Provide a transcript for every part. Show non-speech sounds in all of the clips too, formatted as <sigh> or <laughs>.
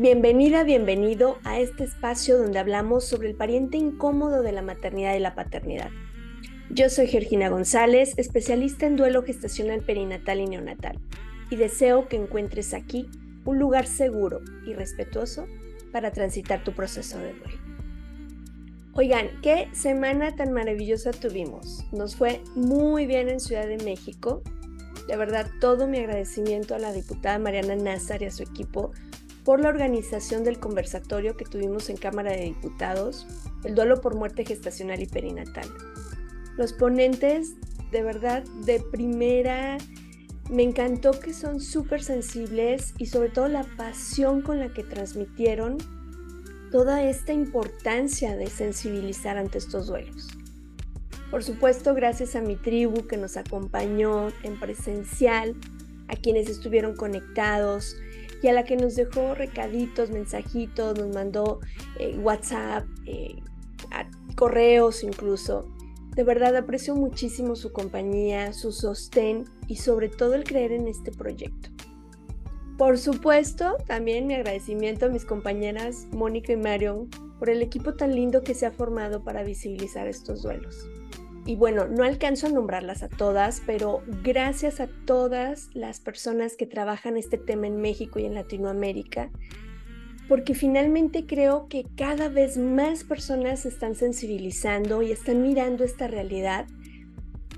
Bienvenida, bienvenido a este espacio donde hablamos sobre el pariente incómodo de la maternidad y la paternidad. Yo soy Georgina González, especialista en duelo gestacional perinatal y neonatal, y deseo que encuentres aquí un lugar seguro y respetuoso para transitar tu proceso de duelo. Oigan, qué semana tan maravillosa tuvimos. Nos fue muy bien en Ciudad de México. De verdad, todo mi agradecimiento a la diputada Mariana Nazar y a su equipo por la organización del conversatorio que tuvimos en Cámara de Diputados, el duelo por muerte gestacional y perinatal. Los ponentes, de verdad, de primera, me encantó que son súper sensibles y sobre todo la pasión con la que transmitieron toda esta importancia de sensibilizar ante estos duelos. Por supuesto, gracias a mi tribu que nos acompañó en presencial, a quienes estuvieron conectados, y a la que nos dejó recaditos, mensajitos, nos mandó eh, WhatsApp, eh, correos incluso. De verdad aprecio muchísimo su compañía, su sostén y sobre todo el creer en este proyecto. Por supuesto, también mi agradecimiento a mis compañeras Mónica y Marion por el equipo tan lindo que se ha formado para visibilizar estos duelos y bueno, no alcanzo a nombrarlas a todas, pero gracias a todas las personas que trabajan este tema en México y en Latinoamérica, porque finalmente creo que cada vez más personas se están sensibilizando y están mirando esta realidad,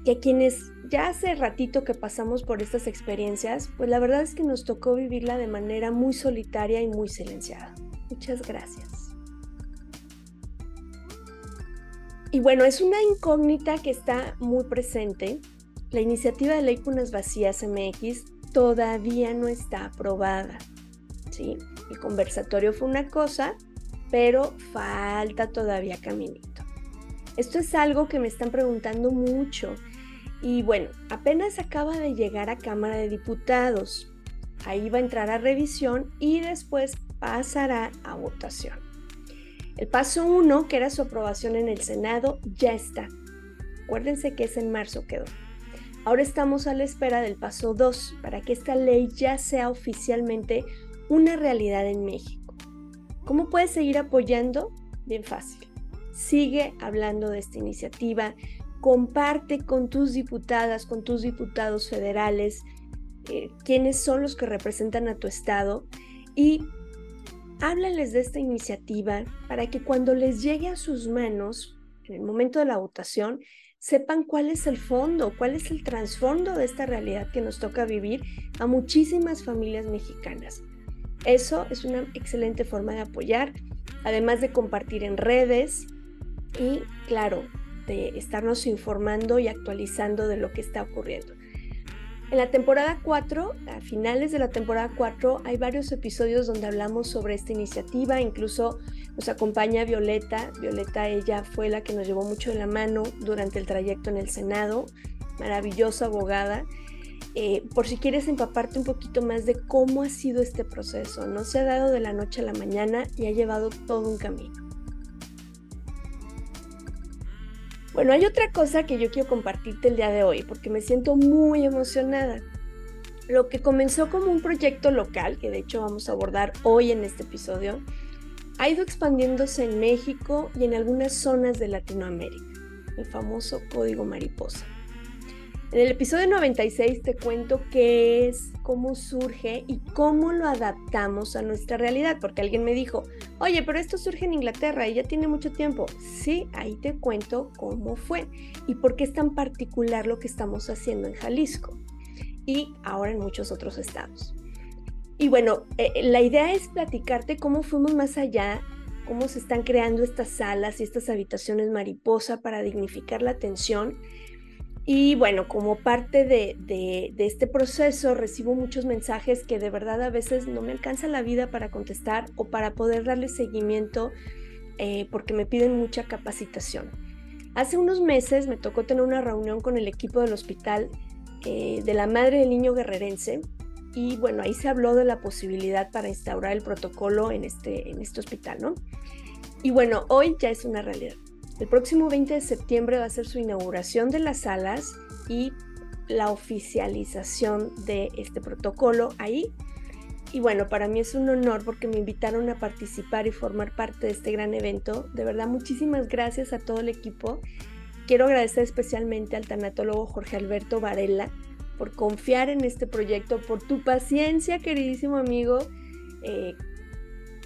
y a quienes ya hace ratito que pasamos por estas experiencias, pues la verdad es que nos tocó vivirla de manera muy solitaria y muy silenciada. Muchas gracias. Y bueno, es una incógnita que está muy presente. La iniciativa de ley Punas Vacías MX todavía no está aprobada. ¿sí? El conversatorio fue una cosa, pero falta todavía caminito. Esto es algo que me están preguntando mucho. Y bueno, apenas acaba de llegar a Cámara de Diputados. Ahí va a entrar a revisión y después pasará a votación. El paso 1, que era su aprobación en el Senado, ya está. Acuérdense que es en marzo quedó. Ahora estamos a la espera del paso 2 para que esta ley ya sea oficialmente una realidad en México. ¿Cómo puedes seguir apoyando? Bien fácil. Sigue hablando de esta iniciativa, comparte con tus diputadas, con tus diputados federales, eh, quiénes son los que representan a tu estado y háblales de esta iniciativa para que cuando les llegue a sus manos, en el momento de la votación, sepan cuál es el fondo, cuál es el trasfondo de esta realidad que nos toca vivir a muchísimas familias mexicanas. Eso es una excelente forma de apoyar, además de compartir en redes y, claro, de estarnos informando y actualizando de lo que está ocurriendo. En la temporada 4, a finales de la temporada 4, hay varios episodios donde hablamos sobre esta iniciativa, incluso nos acompaña Violeta. Violeta, ella fue la que nos llevó mucho de la mano durante el trayecto en el Senado, maravillosa abogada. Eh, por si quieres empaparte un poquito más de cómo ha sido este proceso, no se ha dado de la noche a la mañana y ha llevado todo un camino. Bueno, hay otra cosa que yo quiero compartirte el día de hoy porque me siento muy emocionada. Lo que comenzó como un proyecto local, que de hecho vamos a abordar hoy en este episodio, ha ido expandiéndose en México y en algunas zonas de Latinoamérica, el famoso código mariposa. En el episodio 96 te cuento qué es, cómo surge y cómo lo adaptamos a nuestra realidad, porque alguien me dijo, oye, pero esto surge en Inglaterra y ya tiene mucho tiempo. Sí, ahí te cuento cómo fue y por qué es tan particular lo que estamos haciendo en Jalisco y ahora en muchos otros estados. Y bueno, eh, eh, la idea es platicarte cómo fuimos más allá, cómo se están creando estas salas y estas habitaciones mariposa para dignificar la atención y bueno, como parte de, este proceso recibo muchos mensajes que de verdad a veces no me alcanza la vida para contestar o para poder darle seguimiento eh, porque me piden mucha capacitación. Hace unos meses me tocó tener una reunión con el equipo del hospital eh, de la madre del niño guerrerense y bueno, ahí se habló de la posibilidad para instaurar el protocolo en este, en este hospital, ¿no? Y bueno, hoy ya es una realidad. El próximo 20 de septiembre va a ser su inauguración de las salas y la oficialización de este protocolo ahí. Y bueno, para mí es un honor porque me invitaron a participar y formar parte de este gran evento. De verdad, muchísimas gracias a todo el equipo. Quiero agradecer especialmente al tanatólogo Jorge Alberto Varela por confiar en este proyecto, por tu paciencia, queridísimo amigo. Eh,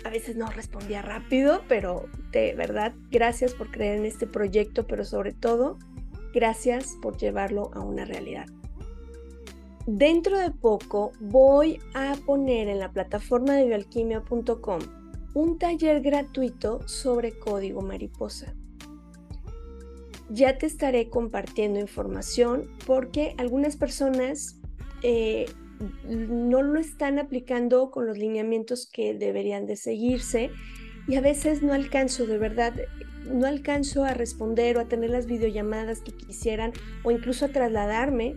a veces no respondía rápido, pero de verdad, gracias por creer en este proyecto, pero sobre todo, gracias por llevarlo a una realidad. Dentro de poco voy a poner en la plataforma de bioalquimia.com un taller gratuito sobre código mariposa. Ya te estaré compartiendo información porque algunas personas eh, no lo están aplicando con los lineamientos que deberían de seguirse y a veces no alcanzo, de verdad, no alcanzo a responder o a tener las videollamadas que quisieran o incluso a trasladarme,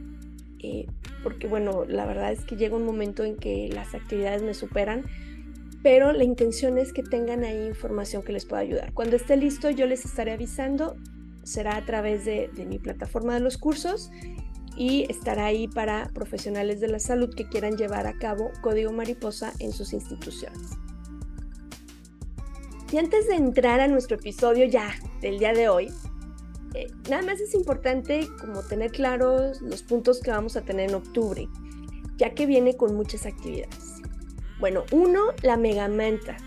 eh, porque bueno, la verdad es que llega un momento en que las actividades me superan, pero la intención es que tengan ahí información que les pueda ayudar. Cuando esté listo yo les estaré avisando, será a través de, de mi plataforma de los cursos y estará ahí para profesionales de la salud que quieran llevar a cabo código mariposa en sus instituciones. Y antes de entrar a nuestro episodio ya del día de hoy, eh, nada más es importante como tener claros los puntos que vamos a tener en octubre, ya que viene con muchas actividades. Bueno, uno, la Mega Manta.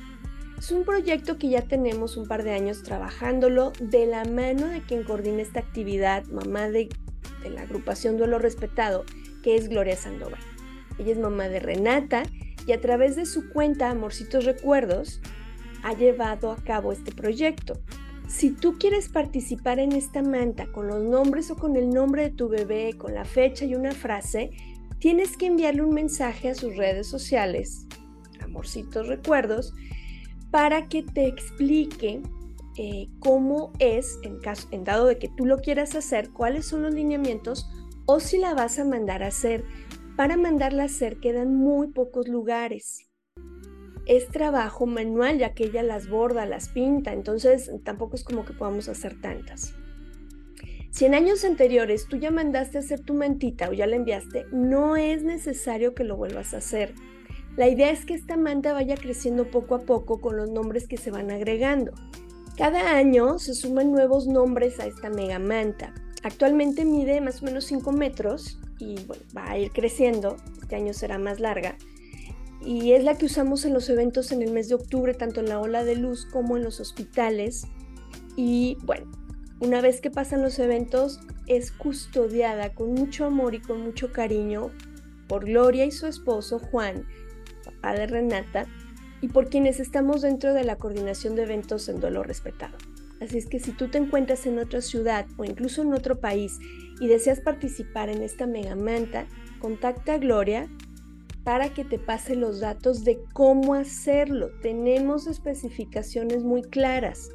Es un proyecto que ya tenemos un par de años trabajándolo de la mano de quien coordina esta actividad, mamá de de la agrupación Duelo Respetado, que es Gloria Sandoval. Ella es mamá de Renata y a través de su cuenta Amorcitos Recuerdos ha llevado a cabo este proyecto. Si tú quieres participar en esta manta con los nombres o con el nombre de tu bebé, con la fecha y una frase, tienes que enviarle un mensaje a sus redes sociales, Amorcitos Recuerdos, para que te explique eh, cómo es, en, caso, en dado de que tú lo quieras hacer, cuáles son los lineamientos o si la vas a mandar a hacer. Para mandarla a hacer quedan muy pocos lugares. Es trabajo manual ya que ella las borda, las pinta, entonces tampoco es como que podamos hacer tantas. Si en años anteriores tú ya mandaste a hacer tu mantita o ya la enviaste, no es necesario que lo vuelvas a hacer. La idea es que esta manta vaya creciendo poco a poco con los nombres que se van agregando. Cada año se suman nuevos nombres a esta mega manta. Actualmente mide más o menos 5 metros y va a ir creciendo. Este año será más larga. Y es la que usamos en los eventos en el mes de octubre, tanto en la ola de luz como en los hospitales. Y bueno, una vez que pasan los eventos, es custodiada con mucho amor y con mucho cariño por Gloria y su esposo Juan, papá de Renata, y por quienes estamos dentro de la coordinación de eventos en dolor respetado. Así es que si tú te encuentras en otra ciudad o incluso en otro país y deseas participar en esta mega manta, contacta a Gloria para que te pase los datos de cómo hacerlo. Tenemos especificaciones muy claras.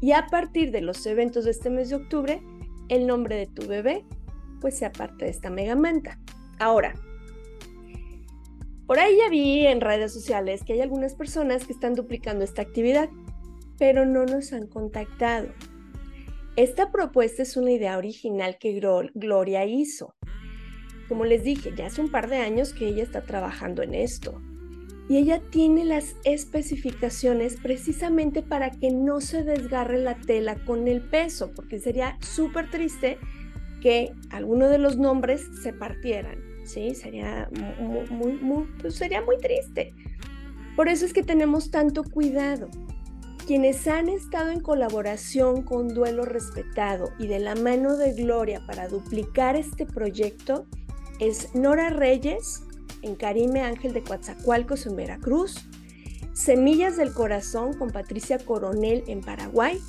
Y a partir de los eventos de este mes de octubre, el nombre de tu bebé pues sea parte de esta mega manta. Ahora, por ahí ya vi en redes sociales que hay algunas personas que están duplicando esta actividad, pero no nos han contactado. Esta propuesta es una idea original que Gloria hizo. Como les dije, ya hace un par de años que ella está trabajando en esto. Y ella tiene las especificaciones precisamente para que no se desgarre la tela con el peso, porque sería súper triste que alguno de los nombres se partieran. ¿Sí? Sería muy, muy, pues sería muy triste. Por eso es que tenemos tanto cuidado. Quienes han estado en colaboración con Duelo Respetado y de la mano de Gloria para duplicar este proyecto es Nora Reyes en Karime Ángel de Coatzacoalcos en Veracruz, Semillas del Corazón con Patricia Coronel en Paraguay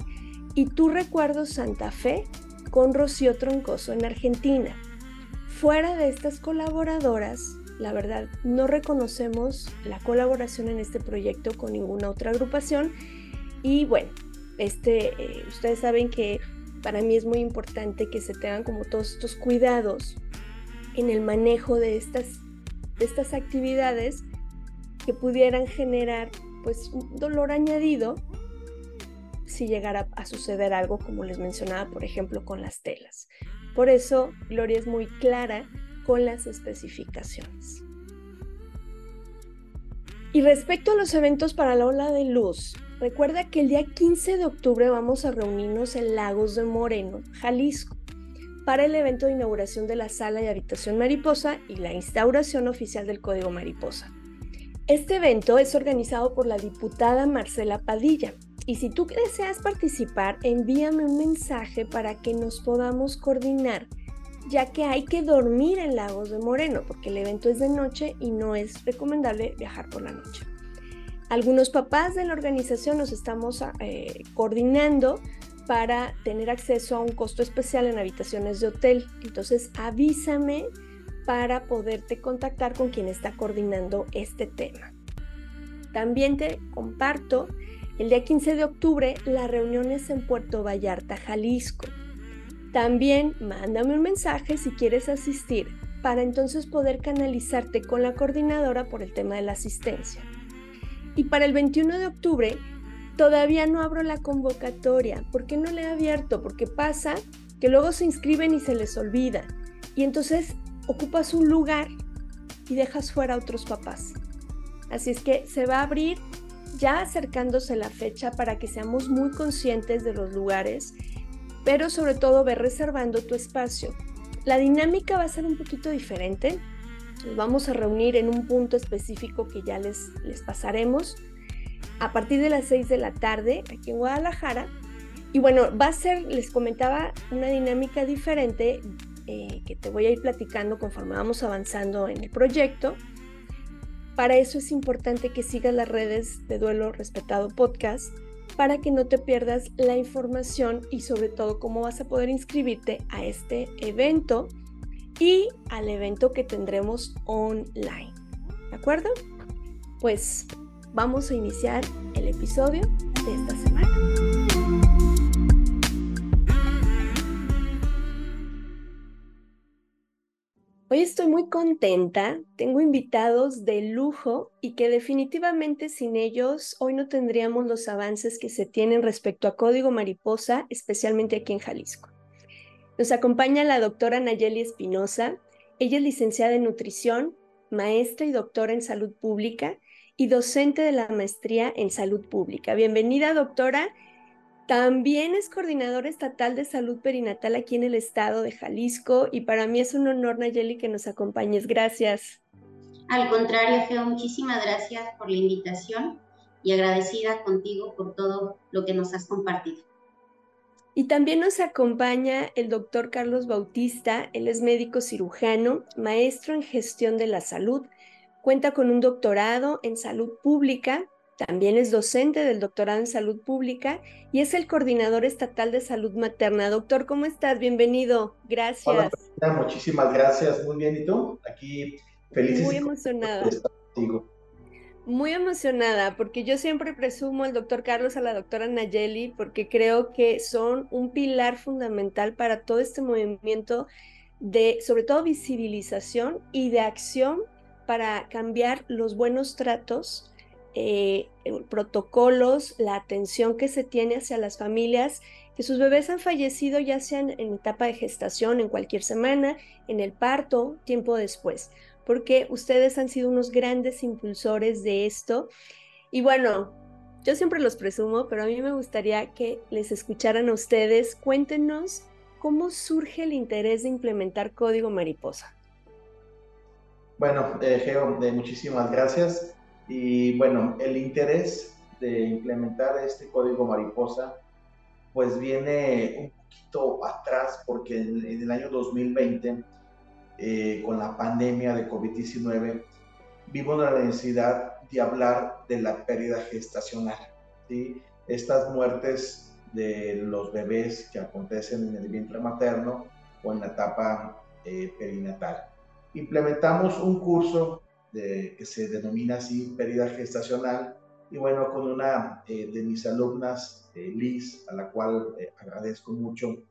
y Tu Recuerdo Santa Fe con Rocío Troncoso en Argentina. Fuera de estas colaboradoras, la verdad, no reconocemos la colaboración en este proyecto con ninguna otra agrupación. Y bueno, este, eh, ustedes saben que para mí es muy importante que se tengan como todos estos cuidados en el manejo de estas, de estas actividades que pudieran generar pues un dolor añadido si llegara a suceder algo como les mencionaba, por ejemplo, con las telas. Por eso, Gloria es muy clara con las especificaciones. Y respecto a los eventos para la ola de luz, recuerda que el día 15 de octubre vamos a reunirnos en Lagos de Moreno, Jalisco, para el evento de inauguración de la sala de habitación mariposa y la instauración oficial del Código Mariposa. Este evento es organizado por la diputada Marcela Padilla. Y si tú deseas participar, envíame un mensaje para que nos podamos coordinar, ya que hay que dormir en Lagos de Moreno, porque el evento es de noche y no es recomendable viajar por la noche. Algunos papás de la organización nos estamos eh, coordinando para tener acceso a un costo especial en habitaciones de hotel. Entonces avísame para poderte contactar con quien está coordinando este tema. También te comparto el día 15 de octubre las reuniones en Puerto Vallarta, Jalisco. También mándame un mensaje si quieres asistir para entonces poder canalizarte con la coordinadora por el tema de la asistencia. Y para el 21 de octubre todavía no abro la convocatoria. ¿Por qué no le he abierto? Porque pasa que luego se inscriben y se les olvida. Y entonces ocupas un lugar y dejas fuera a otros papás. Así es que se va a abrir ya acercándose la fecha para que seamos muy conscientes de los lugares, pero sobre todo ve reservando tu espacio. La dinámica va a ser un poquito diferente. Nos vamos a reunir en un punto específico que ya les, les pasaremos a partir de las 6 de la tarde aquí en Guadalajara. Y bueno, va a ser, les comentaba, una dinámica diferente eh, que te voy a ir platicando conforme vamos avanzando en el proyecto. Para eso es importante que sigas las redes de Duelo Respetado Podcast para que no te pierdas la información y sobre todo cómo vas a poder inscribirte a este evento y al evento que tendremos online. ¿De acuerdo? Pues vamos a iniciar el episodio de esta semana. Hoy estoy muy contenta, tengo invitados de lujo y que definitivamente sin ellos hoy no tendríamos los avances que se tienen respecto a Código Mariposa, especialmente aquí en Jalisco. Nos acompaña la doctora Nayeli Espinosa, ella es licenciada en nutrición, maestra y doctora en salud pública y docente de la maestría en salud pública. Bienvenida doctora también es coordinador estatal de salud perinatal aquí en el estado de Jalisco y para mí es un honor, Nayeli, que nos acompañes. Gracias. Al contrario, Geo, muchísimas gracias por la invitación y agradecida contigo por todo lo que nos has compartido. Y también nos acompaña el doctor Carlos Bautista, él es médico cirujano, maestro en gestión de la salud, cuenta con un doctorado en salud pública también es docente del doctorado en salud pública y es el coordinador estatal de salud materna. Doctor, ¿cómo estás? Bienvenido. Gracias. Hola, muchísimas gracias. Muy bien. ¿Y tú? Aquí feliz. Muy emocionada. Contigo. Muy emocionada porque yo siempre presumo al doctor Carlos, a la doctora Nayeli, porque creo que son un pilar fundamental para todo este movimiento de, sobre todo, visibilización y de acción para cambiar los buenos tratos eh, protocolos, la atención que se tiene hacia las familias que sus bebés han fallecido ya sean en etapa de gestación, en cualquier semana, en el parto, tiempo después, porque ustedes han sido unos grandes impulsores de esto. Y bueno, yo siempre los presumo, pero a mí me gustaría que les escucharan a ustedes. Cuéntenos cómo surge el interés de implementar código mariposa. Bueno, eh, Geo, muchísimas gracias. Y bueno, el interés de implementar este código mariposa, pues viene un poquito atrás porque en, el año 2020, eh, con la pandemia de COVID-19, vimos la necesidad de hablar de la pérdida gestacional. ¿sí? Estas muertes de los bebés que acontecen en el vientre materno o en la etapa eh, perinatal. Implementamos un curso que se denomina así pérdida gestacional. Y bueno, con una eh, de mis alumnas, eh, Liz, a la cual eh, agradezco mucho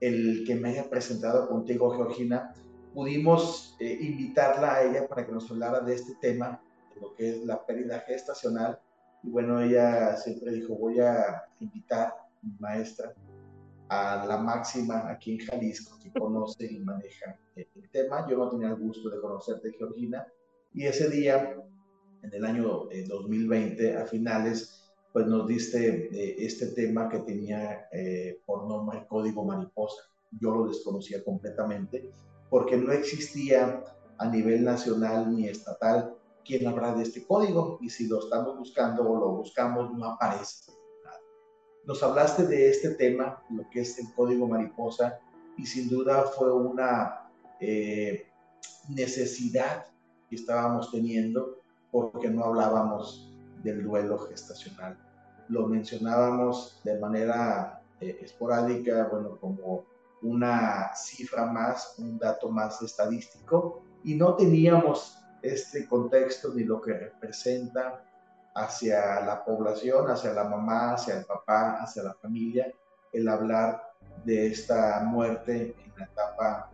el que me haya presentado contigo, Georgina, pudimos invitarla a ella para que nos hablara de este tema, de lo que es la pérdida gestacional. Y bueno, ella siempre dijo, voy a invitar mi maestra a la máxima aquí en Jalisco, que conoce y maneja el tema. Yo no tenía el gusto de conocerte, Georgina, y ese día en el año 2020, eh, a finales, pues nos diste eh, este tema que tenía eh, por nombre Código Mariposa. Yo lo desconocía completamente porque no existía a nivel nacional ni estatal quien habla de este código y si lo estamos buscando o lo buscamos no aparece. Nos hablaste de este tema, lo que es el código mariposa y sin duda fue una necesidad que estábamos teniendo porque no hablábamos del duelo gestacional. Lo mencionábamos de manera eh, esporádica, bueno, como una cifra más, un dato más estadístico, y no teníamos este contexto ni lo que representa hacia la población, hacia la mamá, hacia el papá, hacia la familia, el hablar de esta muerte en la etapa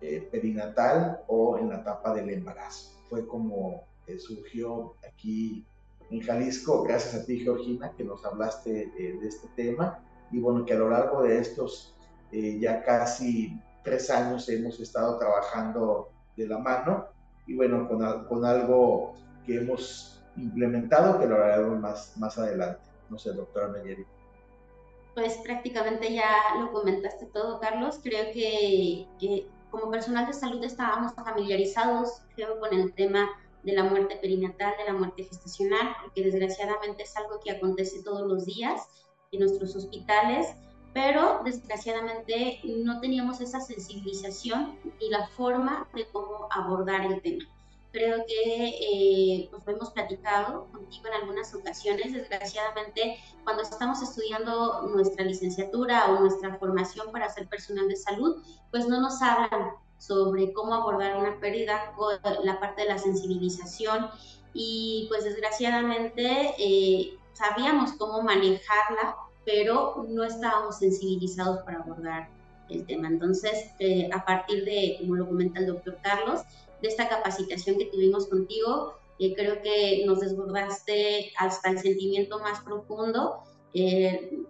eh, perinatal o en la etapa del embarazo. Fue como surgió aquí en Jalisco, gracias a ti Georgina, que nos hablaste eh, de este tema y bueno, que a lo largo de estos eh, ya casi tres años hemos estado trabajando de la mano y bueno, con, algo que hemos implementado que lo hablaremos más, más adelante. No sé, doctora Nayeri. Pues prácticamente ya lo comentaste todo, Carlos. Creo que como personal de salud estábamos familiarizados, con el tema de la muerte perinatal, de la muerte gestacional, porque desgraciadamente es algo que acontece todos los días en nuestros hospitales, pero desgraciadamente no teníamos esa sensibilización y la forma de cómo abordar el tema. Creo que eh, pues lo hemos platicado contigo en algunas ocasiones. Desgraciadamente, cuando estamos estudiando nuestra licenciatura o nuestra formación para ser personal de salud, pues no nos hablan sobre cómo abordar una pérdida, la parte de la sensibilización y pues desgraciadamente eh, sabíamos cómo manejarla, pero no estábamos sensibilizados para abordar el tema. Entonces, eh, a partir de, como lo comenta el doctor Carlos, de esta capacitación que tuvimos contigo, eh, creo que nos desbordaste hasta el sentimiento más profundo,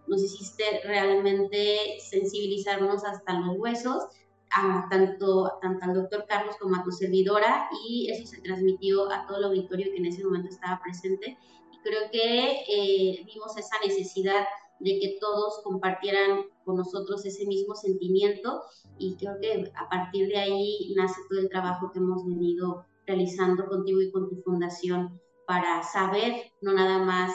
nos hiciste realmente sensibilizarnos hasta los huesos a tanto, tanto al doctor Carlos como a tu servidora y eso se transmitió a todo el auditorio que en ese momento estaba presente. Y creo que eh, vimos esa necesidad de que todos compartieran con nosotros ese mismo sentimiento. Y creo que a partir de ahí nace todo el trabajo que hemos venido realizando contigo y con tu fundación para saber no nada más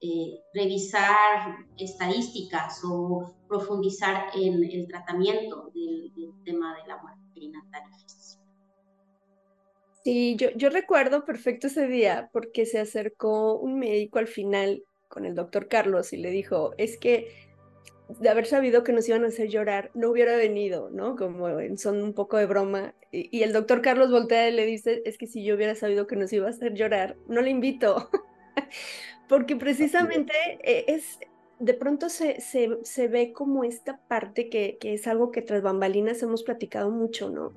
eh, revisar estadísticas o profundizar en el tratamiento del, tema de la muerte perinatal. Sí, yo, yo recuerdo perfecto ese día porque se acercó un médico al final con el doctor Carlos y le dijo, es que de haber sabido que nos iban a hacer llorar, no hubiera venido, ¿no? Como son un poco de broma. Y, el doctor Carlos voltea y le dice, es que si yo hubiera sabido que nos iba a hacer llorar, no le invito. <laughs> porque precisamente eh, es, de pronto se, se, ve como esta parte que, que, es algo que tras bambalinas hemos platicado mucho, ¿no?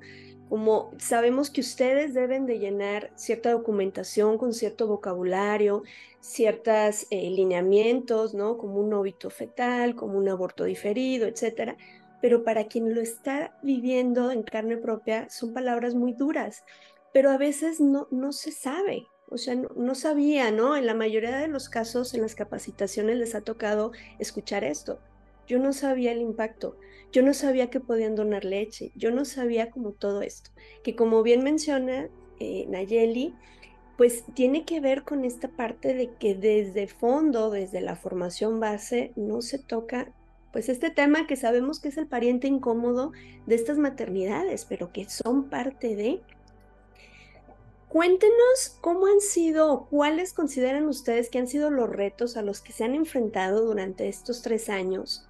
Como sabemos que ustedes deben de llenar cierta documentación con cierto vocabulario, ciertos eh, lineamientos, ¿no? Como un óbito fetal, como un aborto diferido, etcétera. Pero para quien lo está viviendo en carne propia, son palabras muy duras, pero a veces no, no se sabe, o sea, no, sabía, ¿no? En la mayoría de los casos en las capacitaciones les ha tocado escuchar esto. Yo no sabía el impacto, yo no sabía que podían donar leche, yo no sabía como todo esto, que como bien menciona eh, Nayeli, pues tiene que ver con esta parte de que desde fondo, desde la formación base, no se toca pues este tema que sabemos que es el pariente incómodo de estas maternidades, pero que son parte de, Cuéntenos cómo han sido cuáles consideran ustedes que han sido los retos a los que se han enfrentado durante estos tres años,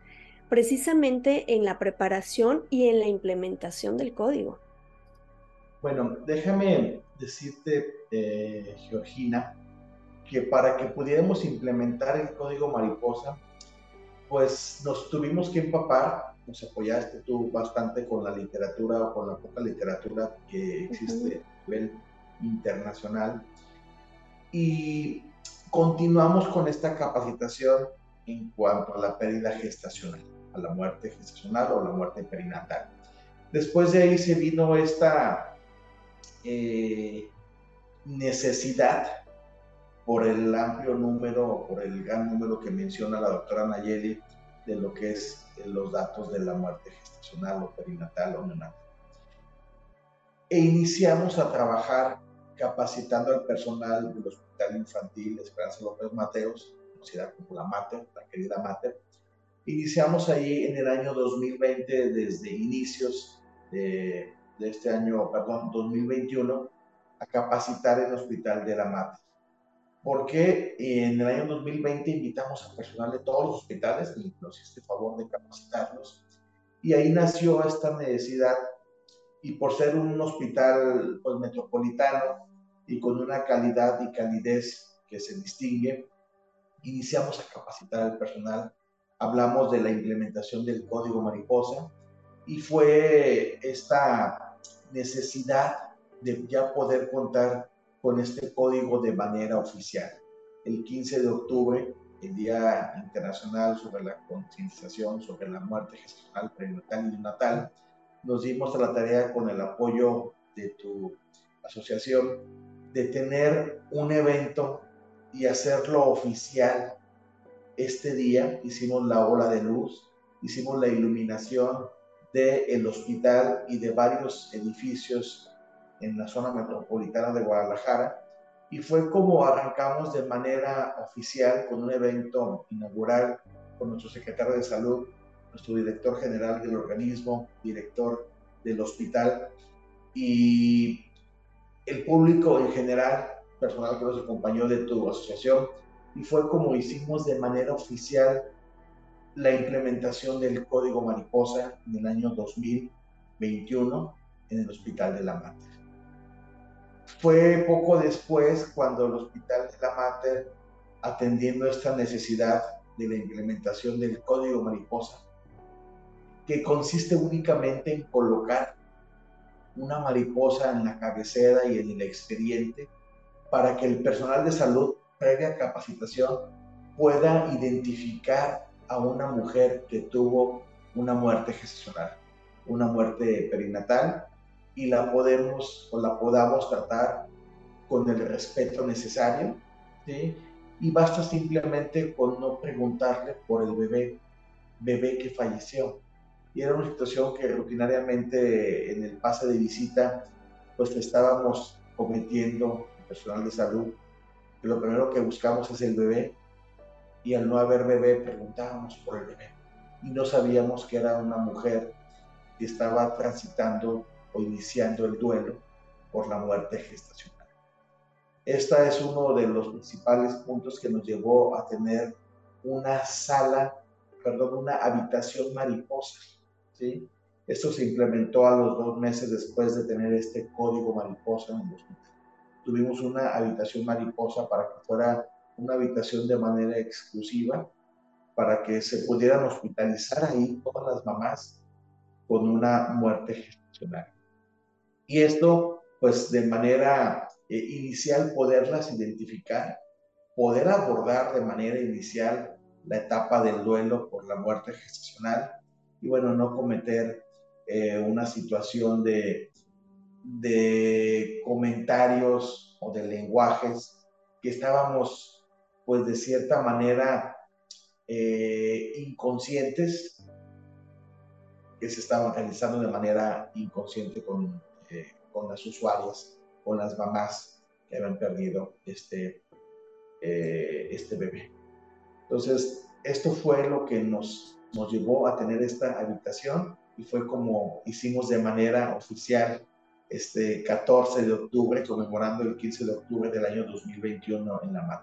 precisamente en la preparación y en la implementación del código. Bueno, déjame decirte, eh, Georgina, que para que pudiéramos implementar el código mariposa, pues nos tuvimos que empapar, nos apoyaste tú bastante con la literatura o con la poca literatura que existe a nivel internacional. Y continuamos con esta capacitación en cuanto a la pérdida gestacional, la muerte gestacional o la muerte perinatal. Después de ahí se vino esta eh, necesidad por el amplio número, por el gran número que menciona la doctora Nayeli de lo que es eh, los datos de la muerte gestacional o perinatal o neonatal. E iniciamos a trabajar capacitando al personal del Hospital Infantil Esperanza López Mateos, conocida como la Mater, la querida Mater. Iniciamos ahí en el año 2020, desde inicios de, de este año, perdón, 2021, a capacitar el Hospital de la Mater. Porque en el año 2020 invitamos a personal de todos los hospitales, nos hiciste favor de capacitarlos, y ahí nació esta necesidad y por ser un hospital pues, metropolitano y con una calidad y calidez que se distingue, iniciamos a capacitar al personal. Hablamos de la implementación del código mariposa y fue esta necesidad de ya poder contar con este código de manera oficial. El 15 de octubre, el Día Internacional sobre la Concienciación sobre la Muerte Gestacional, Perinatal y Natal, nos dimos a la tarea con el apoyo de tu asociación de tener un evento y hacerlo oficial este día. Hicimos la ola de luz, hicimos la iluminación del hospital y de varios edificios en la zona metropolitana de Guadalajara. Y fue como arrancamos de manera oficial con un evento inaugural con nuestro secretario de salud, nuestro director general del organismo, director del hospital y el público en general, personal que nos acompañó de tu asociación, y fue como hicimos de manera oficial la implementación del código mariposa en el año 2021 en el Hospital de la Mater. Fue poco después cuando el Hospital de la Mater, atendiendo esta necesidad de la implementación del código mariposa, que consiste únicamente en colocar una mariposa en la cabecera y en el expediente para que el personal de salud, previa capacitación, pueda identificar a una mujer que tuvo una muerte gestacional, una muerte perinatal, y la podemos o la podamos tratar con el respeto necesario, Y basta simplemente con no preguntarle por el bebé, bebé que falleció, y era una situación que rutinariamente en el pase de visita pues estábamos cometiendo personal de salud, lo primero que buscamos es el bebé y al no haber bebé preguntábamos por el bebé y no sabíamos que era una mujer que estaba transitando o iniciando el duelo por la muerte gestacional. Esta es uno de los principales puntos que nos llevó a tener una sala, perdón, una habitación mariposa ¿sí? Esto se implementó a los dos meses después de tener este código mariposa en el hospital. Tuvimos una habitación mariposa para que fuera una habitación de manera exclusiva, para que se pudieran hospitalizar ahí todas las mamás con una muerte gestacional. Y esto, pues de manera eh, inicial, poderlas identificar, poder abordar de manera inicial la etapa del duelo por la muerte gestacional y bueno, no cometer eh, una situación de, de comentarios o de lenguajes que estábamos pues de cierta manera eh, inconscientes, que se estaban realizando de manera inconsciente con, eh, con las usuarias, con las mamás que habían perdido este, este bebé. Entonces, esto fue lo que nos nos llevó a tener esta habitación y fue como hicimos de manera oficial este 14 de octubre, conmemorando el 15 de octubre del año 2021 en la MAT.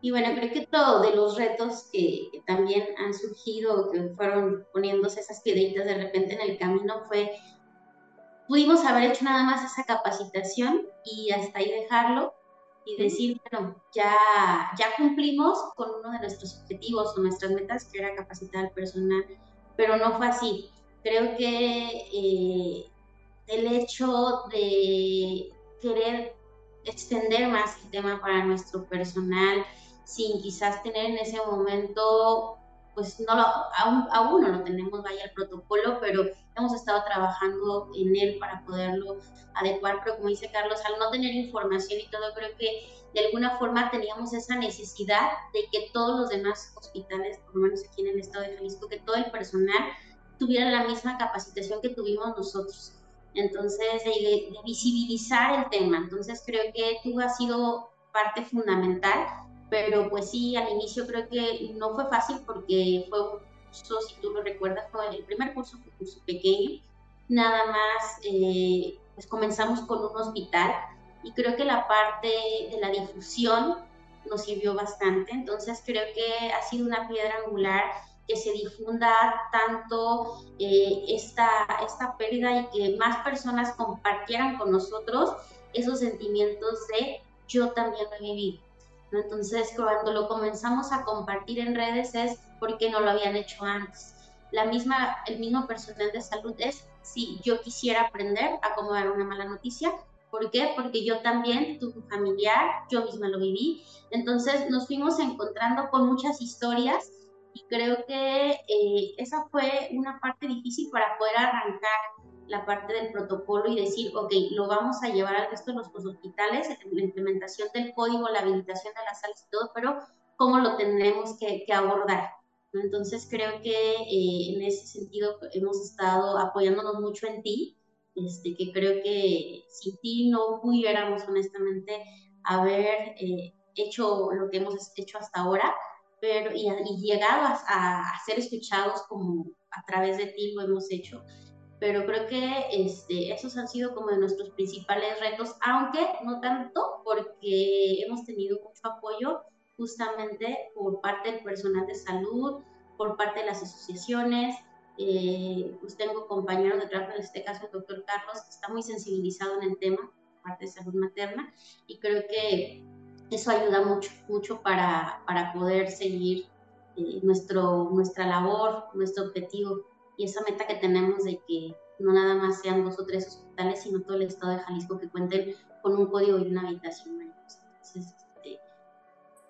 Y bueno, creo que todo de los retos que, también han surgido, que fueron poniéndose esas piedritas de repente en el camino, fue, pudimos haber hecho nada más esa capacitación y hasta ahí dejarlo, y decir, bueno, ya, ya cumplimos con uno de nuestros objetivos o nuestras metas, que era capacitar al personal, pero no fue así. Creo que eh, el hecho de querer extender más el tema para nuestro personal, sin quizás tener en ese momento, pues no lo, aún, aún no lo tenemos, vaya el protocolo, pero hemos estado trabajando en él para poderlo adecuar, pero como dice Carlos, al no tener información y todo, creo que de alguna forma teníamos esa necesidad de que todos los demás hospitales, por lo menos aquí en el estado de Jalisco, que todo el personal tuviera la misma capacitación que tuvimos nosotros. Entonces, de, visibilizar el tema. Entonces, creo que tú has sido parte fundamental, pero pues sí, al inicio creo que no fue fácil porque fue un curso, si tú lo recuerdas, fue el primer curso fue un curso pequeño. Nada más, eh, pues comenzamos con un hospital y creo que la parte de la difusión nos sirvió bastante. Entonces, creo que ha sido una piedra angular que se difunda tanto eh, esta, esta pérdida y que más personas compartieran con nosotros esos sentimientos de yo también lo vivido. Entonces, cuando lo comenzamos a compartir en redes es porque no lo habían hecho antes. La misma, el mismo personal de salud es, si yo quisiera aprender a cómo dar una mala noticia. ¿Por qué? Porque yo también tuve un familiar, yo misma lo viví. Entonces nos fuimos encontrando con muchas historias y creo que eh, esa fue una parte difícil para poder arrancar la parte del protocolo y decir, ok, lo vamos a llevar al resto de los hospitales, la implementación del código, la habilitación de las salas y todo, pero ¿cómo lo tendremos que, abordar? Entonces creo que eh, en ese sentido hemos estado apoyándonos mucho en ti, este, que creo que sin ti no pudiéramos honestamente haber eh, hecho lo que hemos hecho hasta ahora pero, y, y llegado a, ser escuchados como a través de ti lo hemos hecho. Pero creo que este, esos han sido como de nuestros principales retos, aunque no tanto porque hemos tenido mucho apoyo justamente por parte del personal de salud, por parte de las asociaciones. Eh, pues tengo compañeros de trabajo, en este caso el doctor Carlos, que está muy sensibilizado en el tema, parte de salud materna, y creo que eso ayuda mucho, mucho para, para poder seguir eh, nuestro, nuestra labor, nuestro objetivo y esa meta que tenemos de que no nada más sean dos o tres hospitales, sino todo el estado de Jalisco que cuenten con un código y una habitación. Entonces, este,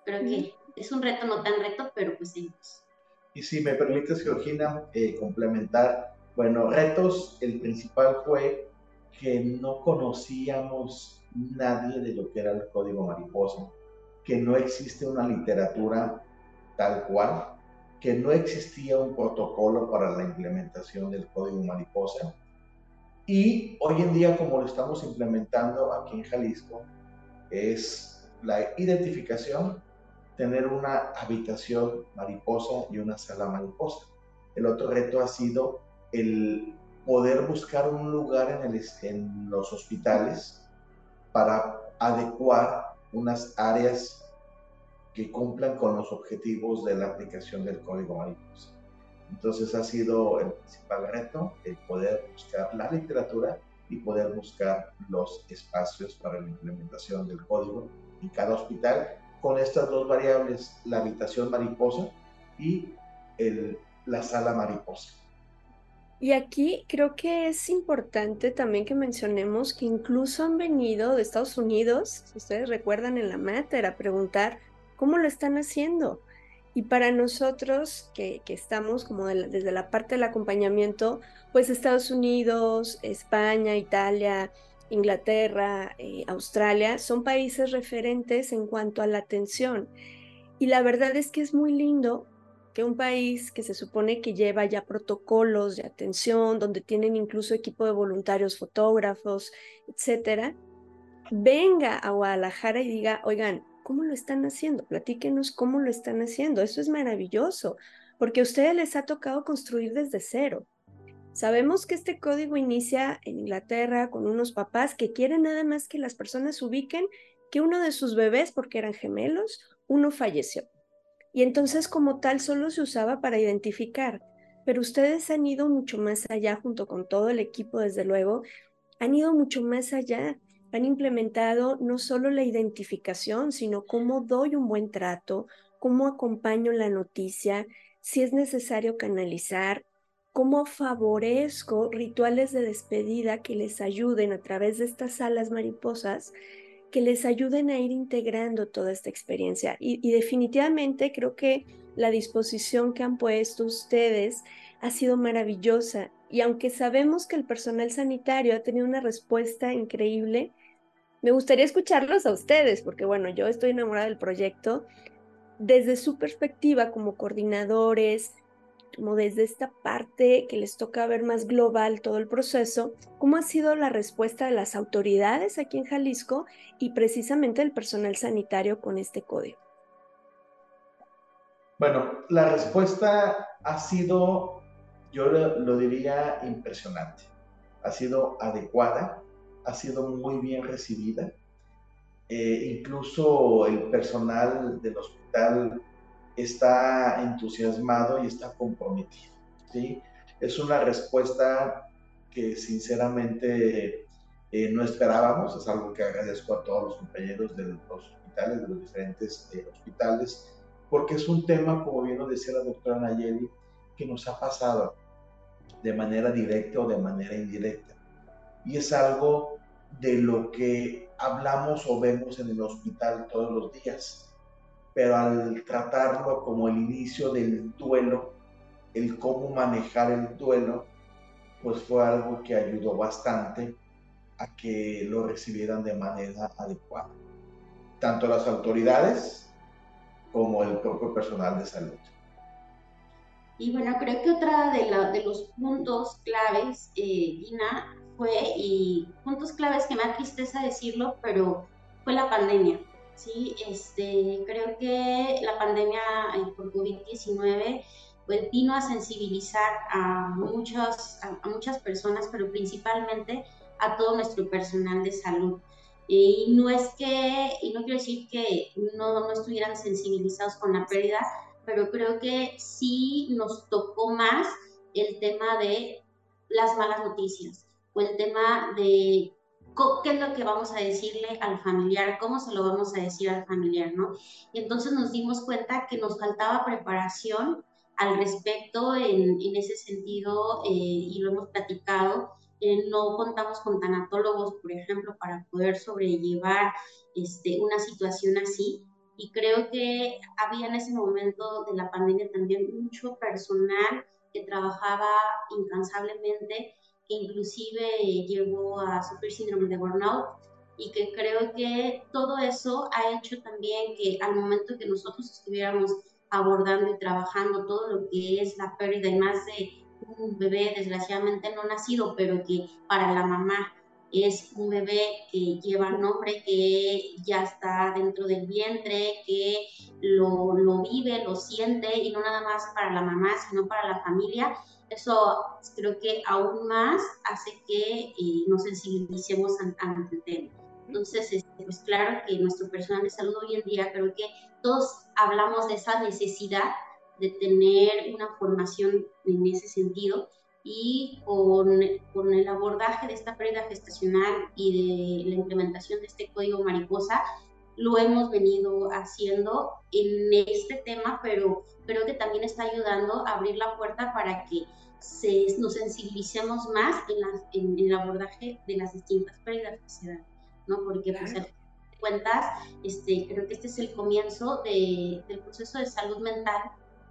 creo que es un reto, no tan reto, pero pues seguimos. Y si me permites, Georgina, eh, complementar, bueno, retos, el principal fue que no conocíamos nadie de lo que era el código mariposa, que no existe una literatura tal cual, que no existía un protocolo para la implementación del código mariposa. Y hoy en día, como lo estamos implementando aquí en Jalisco, es la identificación, tener una habitación mariposa y una sala mariposa. El otro reto ha sido el poder buscar un lugar en, en los hospitales para adecuar unas áreas que cumplan con los objetivos de la aplicación del código mariposa. Entonces ha sido el principal reto el poder buscar la literatura y poder buscar los espacios para la implementación del código en cada hospital con estas dos variables, la habitación mariposa y el, la sala mariposa. Y aquí creo que es importante también que mencionemos que incluso han venido de Estados Unidos, si ustedes recuerdan en la mater, a preguntar cómo lo están haciendo. Y para nosotros que, estamos como desde la parte del acompañamiento, pues Estados Unidos, España, Italia, Inglaterra, eh, Australia, son países referentes en cuanto a la atención. Y la verdad es que es muy lindo un país que se supone que lleva ya protocolos de atención, donde tienen incluso equipo de voluntarios, fotógrafos, etcétera, venga a Guadalajara y diga, oigan, ¿cómo lo están haciendo? Platíquenos cómo lo están haciendo. Eso es maravilloso, porque a ustedes les ha tocado construir desde cero. Sabemos que este código inicia en Inglaterra con unos papás que quieren nada más que las personas ubiquen que uno de sus bebés, porque eran gemelos, uno falleció y entonces como tal solo se usaba para identificar. Pero ustedes han ido mucho más allá junto con todo el equipo, desde luego, han ido mucho más allá. Han implementado no solo la identificación, sino cómo doy un buen trato, cómo acompaño la noticia, si es necesario canalizar, cómo favorezco rituales de despedida que les ayuden a través de estas salas mariposas que les ayuden a ir integrando toda esta experiencia. Y, definitivamente creo que la disposición que han puesto ustedes ha sido maravillosa y aunque sabemos que el personal sanitario ha tenido una respuesta increíble, me gustaría escucharlos a ustedes, porque bueno, yo estoy enamorada del proyecto. Desde su perspectiva como coordinadores, como desde esta parte que les toca ver más global todo el proceso, ¿cómo ha sido la respuesta de las autoridades aquí en Jalisco y precisamente del personal sanitario con este código? Bueno, la respuesta ha sido, yo lo, diría, impresionante. Ha sido adecuada, ha sido muy bien recibida. Eh, incluso el personal del hospital está entusiasmado y está comprometido. ¿sí? Es una respuesta que sinceramente eh, no esperábamos, es algo que agradezco a todos los compañeros de los hospitales, de los diferentes eh, hospitales, porque es un tema, como bien lo decía la doctora Nayeli, que nos ha pasado de manera directa o de manera indirecta. Y es algo de lo que hablamos o vemos en el hospital todos los días pero al tratarlo como el inicio del duelo, el cómo manejar el duelo, pues fue algo que ayudó bastante a que lo recibieran de manera adecuada, tanto las autoridades como el propio personal de salud. Y bueno, creo que otra de, de los puntos claves, eh, Gina, fue, y puntos claves que me da tristeza decirlo, pero fue la pandemia. ¿Sí? Este, creo que la pandemia eh, por COVID-19 pues, vino a sensibilizar a, muchos, a, muchas personas, pero principalmente a todo nuestro personal de salud. Y no es que, y no quiero decir que no, no estuvieran sensibilizados con la pérdida, pero creo que sí nos tocó más el tema de las malas noticias o el tema de qué es lo que vamos a decirle al familiar, cómo se lo vamos a decir al familiar, ¿no? Y entonces nos dimos cuenta que nos faltaba preparación al respecto en, en ese sentido eh, y lo hemos platicado. Eh, no contamos con tanatólogos, por ejemplo, para poder sobrellevar este, una situación así. Y creo que había en ese momento de la pandemia también mucho personal que trabajaba incansablemente inclusive llegó a sufrir síndrome de burnout y que creo que todo eso ha hecho también que al momento que nosotros estuviéramos abordando y trabajando todo lo que es la pérdida y más de un bebé desgraciadamente no nacido, pero que para la mamá es un bebé que lleva nombre, que ya está dentro del vientre, que lo, lo vive, lo siente y no nada más para la mamá, sino para la familia eso creo que aún más hace que eh, nos sensibilicemos ante el tema. Entonces, este, pues claro que nuestro personal de salud hoy en día, creo que todos hablamos de esa necesidad de tener una formación en ese sentido y con, con el abordaje de esta pérdida gestacional y de la implementación de este código mariposa, lo hemos venido haciendo en este tema, pero creo que también está ayudando a abrir la puerta para que se, nos sensibilicemos más en, en, el abordaje de las distintas pérdidas que se dan, ¿no? Porque, pues, a cuentas, este, creo que este es el comienzo de, del proceso de salud mental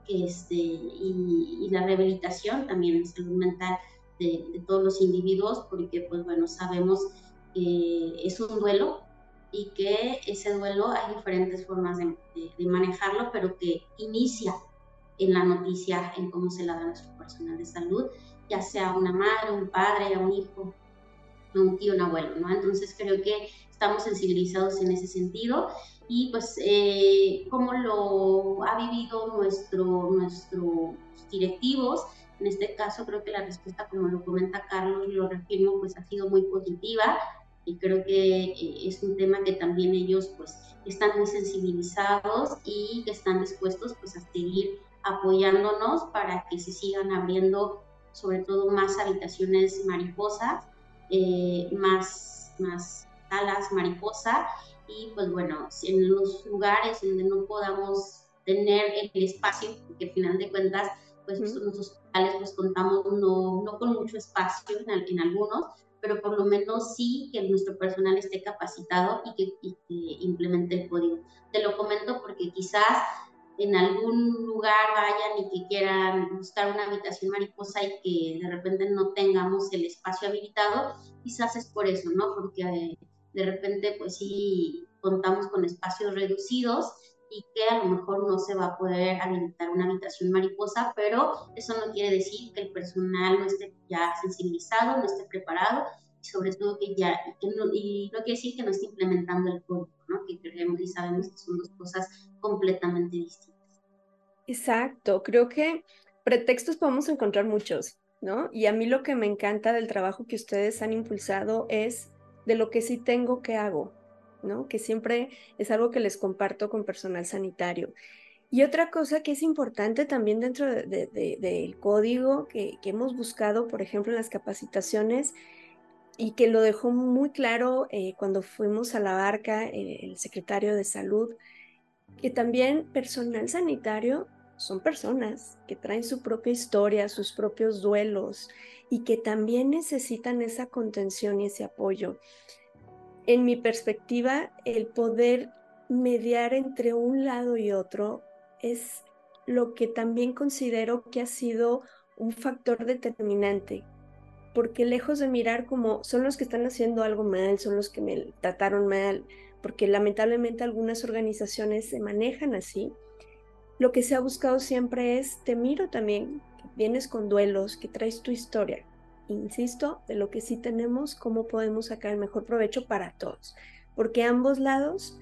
este, y, y, la rehabilitación también de salud mental de, de, todos los individuos, porque, pues, bueno, sabemos que es un duelo y que ese duelo hay diferentes formas de, de manejarlo, pero que inicia en la noticia en cómo se la da a nuestro personal de salud, ya sea una madre, un padre, un hijo, un tío, un abuelo, ¿no? Entonces creo que estamos sensibilizados en ese sentido y pues eh, cómo lo ha vivido nuestro, nuestros directivos, en este caso creo que la respuesta, como lo comenta Carlos, lo reafirmo, pues ha sido muy positiva y creo que eh, es un tema que también ellos pues están muy sensibilizados y que están dispuestos pues a seguir apoyándonos para que se sigan abriendo sobre todo más habitaciones mariposas, eh, más, más salas mariposa. Y pues bueno, en los lugares donde no podamos tener el espacio, porque al final de cuentas pues uh hospitales pues contamos no, no con mucho espacio en, en, algunos, pero por lo menos sí que nuestro personal esté capacitado y que, implemente el código. Te lo comento porque quizás en algún lugar vayan y que quieran buscar una habitación mariposa y que de repente no tengamos el espacio habilitado, quizás es por eso, ¿no? Porque eh, de repente pues sí contamos con espacios reducidos y que a lo mejor no se va a poder habilitar una habitación mariposa, pero eso no quiere decir que el personal no esté ya sensibilizado, no esté preparado y sobre todo que ya, y, no, y no quiere decir que no esté implementando el código, ¿no? que creemos y sabemos que son dos cosas completamente distintas. Exacto, creo que pretextos podemos encontrar muchos, ¿no? Y a mí lo que me encanta del trabajo que ustedes han impulsado es de lo que sí tengo que hago, ¿no? Que siempre es algo que les comparto con personal sanitario. Y otra cosa que es importante también dentro del código que, hemos buscado, por ejemplo, en las capacitaciones, y que lo dejó muy claro eh, cuando fuimos a la barca eh, el secretario de salud, que también personal sanitario son personas que traen su propia historia, sus propios duelos y que también necesitan esa contención y ese apoyo en mi perspectiva, el poder mediar entre un lado y otro es lo que también considero que ha sido un factor determinante, porque lejos de mirar como son los que están haciendo algo mal, son los que me trataron mal, porque lamentablemente algunas organizaciones se manejan así, lo que se ha buscado siempre es, te miro también, vienes con duelos, que traes tu historia, insisto, de lo que sí tenemos, cómo podemos sacar el mejor provecho para todos. Porque ambos lados,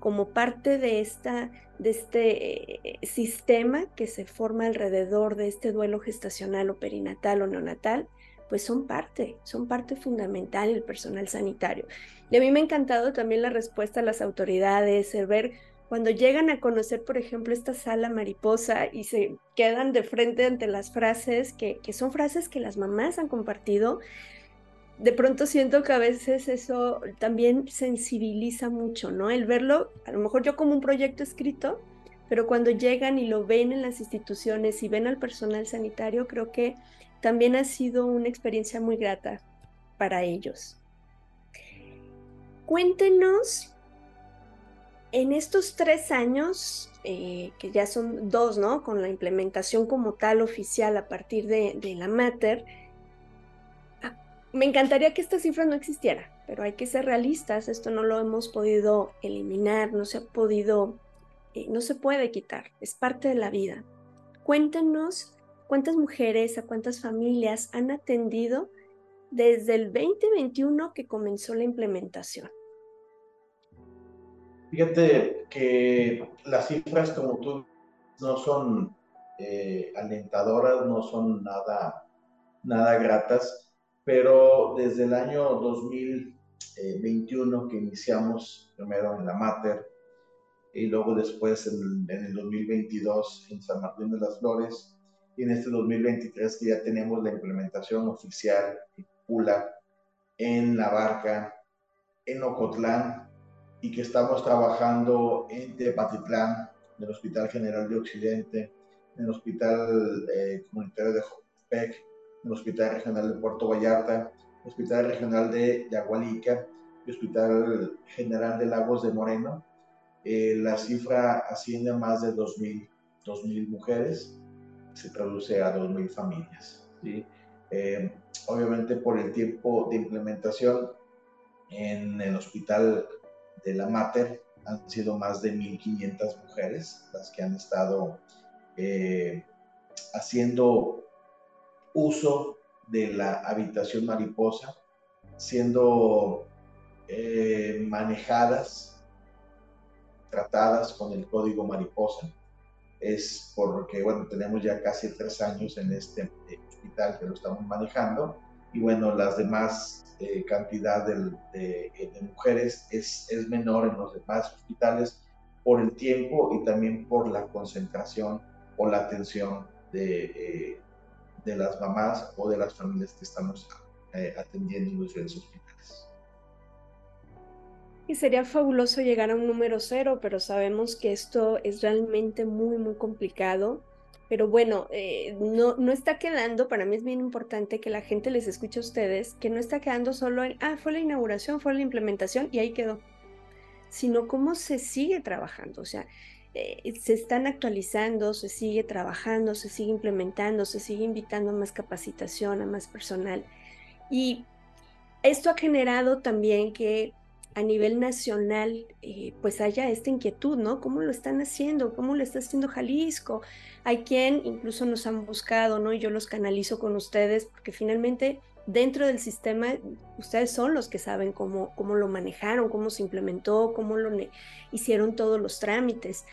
como parte de, esta, de este eh, sistema que se forma alrededor de este duelo gestacional o perinatal o neonatal, pues son parte, son parte fundamental el personal sanitario. Y a mí me ha encantado también la respuesta a las autoridades, el ver cuando llegan a conocer, por ejemplo, esta sala mariposa y se quedan de frente ante las frases, que, son frases que las mamás han compartido, de pronto siento que a veces eso también sensibiliza mucho, ¿no? El verlo, a lo mejor yo como un proyecto escrito, pero cuando llegan y lo ven en las instituciones y ven al personal sanitario, creo que también ha sido una experiencia muy grata para ellos. Cuéntenos en estos tres años, eh, que ya son dos, ¿no? Con la implementación como tal oficial a partir de, la Mater, ah, me encantaría que esta cifra no existiera, pero hay que ser realistas, esto no lo hemos podido eliminar, no se ha podido, eh, no se puede quitar, es parte de la vida. Cuéntenos cuántas mujeres, a cuántas familias han atendido desde el 2021 que comenzó la implementación. Fíjate que las cifras, como tú, no son eh, alentadoras, no son nada, nada gratas, pero desde el año 2021 que iniciamos primero en la Mater y luego después en, en el 2022 en San Martín de las Flores y en este 2023 que ya tenemos la implementación oficial en Pula, en La Barca, en Ocotlán y que estamos trabajando en Tepatitlán, en el Hospital General de Occidente, en el Hospital eh, Comunitario de Jopec, en el Hospital Regional de Puerto Vallarta, el Hospital Regional de Yagualica y el Hospital General de Lagos de Moreno. Eh, la cifra asciende a más de 2.000, 2.000 mujeres, se traduce a 2.000 familias. ¿sí? Eh, obviamente por el tiempo de implementación en el Hospital de la Mater han sido más de 1.500 mujeres las que han estado eh, haciendo uso de la habitación mariposa, siendo eh, manejadas, tratadas con el código mariposa. Es porque, bueno, tenemos ya casi tres años en este hospital que lo estamos manejando y bueno, las demás eh, cantidad de, de, mujeres es, es, menor en los demás hospitales por el tiempo y también por la concentración o la atención de, eh, de las mamás o de las familias que estamos eh, atendiendo en los hospitales. Y sería fabuloso llegar a un número cero, pero sabemos que esto es realmente muy, muy complicado pero bueno, eh, no, no está quedando, para mí es bien importante que la gente les escuche a ustedes, que no está quedando solo en, ah, fue la inauguración, fue la implementación y ahí quedó, sino cómo se sigue trabajando. O sea, eh, se están actualizando, se sigue trabajando, se sigue implementando, se sigue invitando a más capacitación, a más personal. Y esto ha generado también que a nivel nacional eh, pues haya esta inquietud, ¿no? ¿Cómo lo están haciendo? ¿Cómo lo está haciendo Jalisco? Hay quien incluso nos han buscado, ¿no? Y yo los canalizo con ustedes porque finalmente dentro del sistema ustedes son los que saben cómo, cómo lo manejaron, cómo se implementó, cómo lo hicieron todos los trámites.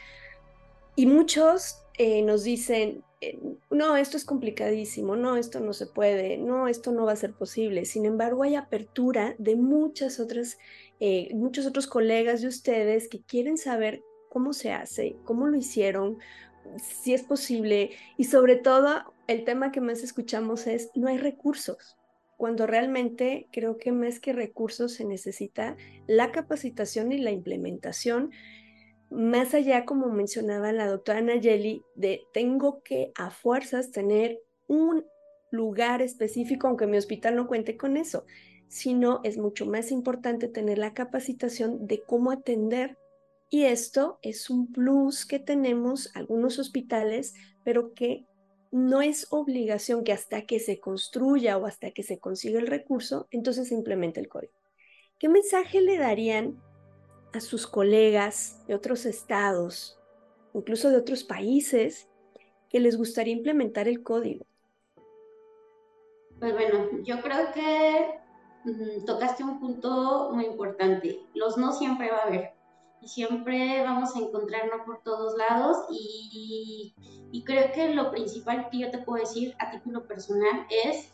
Y muchos eh, nos dicen, eh, no, esto es complicadísimo, no, esto no se puede, no, esto no va a ser posible. Sin embargo, hay apertura de muchas otras, eh, muchos otros colegas de ustedes que quieren saber cómo se hace, cómo lo hicieron, si es posible y sobre todo el tema que más escuchamos es no hay recursos cuando realmente creo que más que recursos se necesita la capacitación y la implementación, más allá, como mencionaba la doctora Nayeli, de tengo que a fuerzas tener un lugar específico, aunque mi hospital no cuente con eso, sino es mucho más importante tener la capacitación de cómo atender. Y esto es un plus que tenemos algunos hospitales, pero que no es obligación que hasta que se construya o hasta que se consiga el recurso, entonces se implemente el código. ¿Qué mensaje le darían a sus colegas de otros estados, incluso de otros países, que les gustaría implementar el código? Pues bueno, yo creo que tocaste un punto muy importante. Los no siempre va a haber siempre vamos a encontrarnos por todos lados y, creo que lo principal que yo te puedo decir a título personal es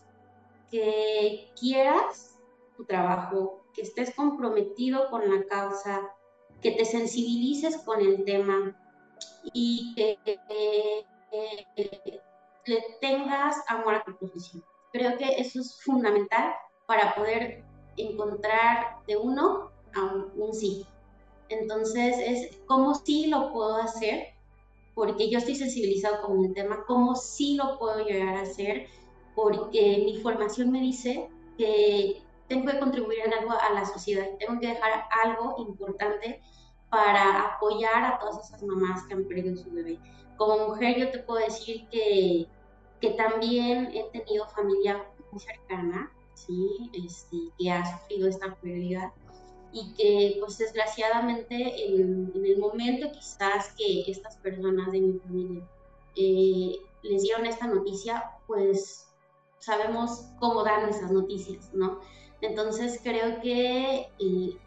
que quieras tu trabajo, que estés comprometido con la causa, que te sensibilices con el tema y que, le tengas amor a tu profesión. Creo que eso es fundamental para poder encontrar de uno a un sí. Entonces, es cómo sí lo puedo hacer, porque yo estoy sensibilizado con el tema, cómo sí lo puedo llegar a hacer, porque mi formación me dice que tengo que contribuir en algo a la sociedad, tengo que dejar algo importante para apoyar a todas esas mamás que han perdido su bebé. Como mujer yo te puedo decir que, que también he tenido familia muy cercana, ¿sí? Este, que ha sufrido esta pérdida y que pues desgraciadamente en, el momento quizás que estas personas de mi familia eh, les dieron esta noticia, pues sabemos cómo dan esas noticias, ¿no? Entonces creo que eh,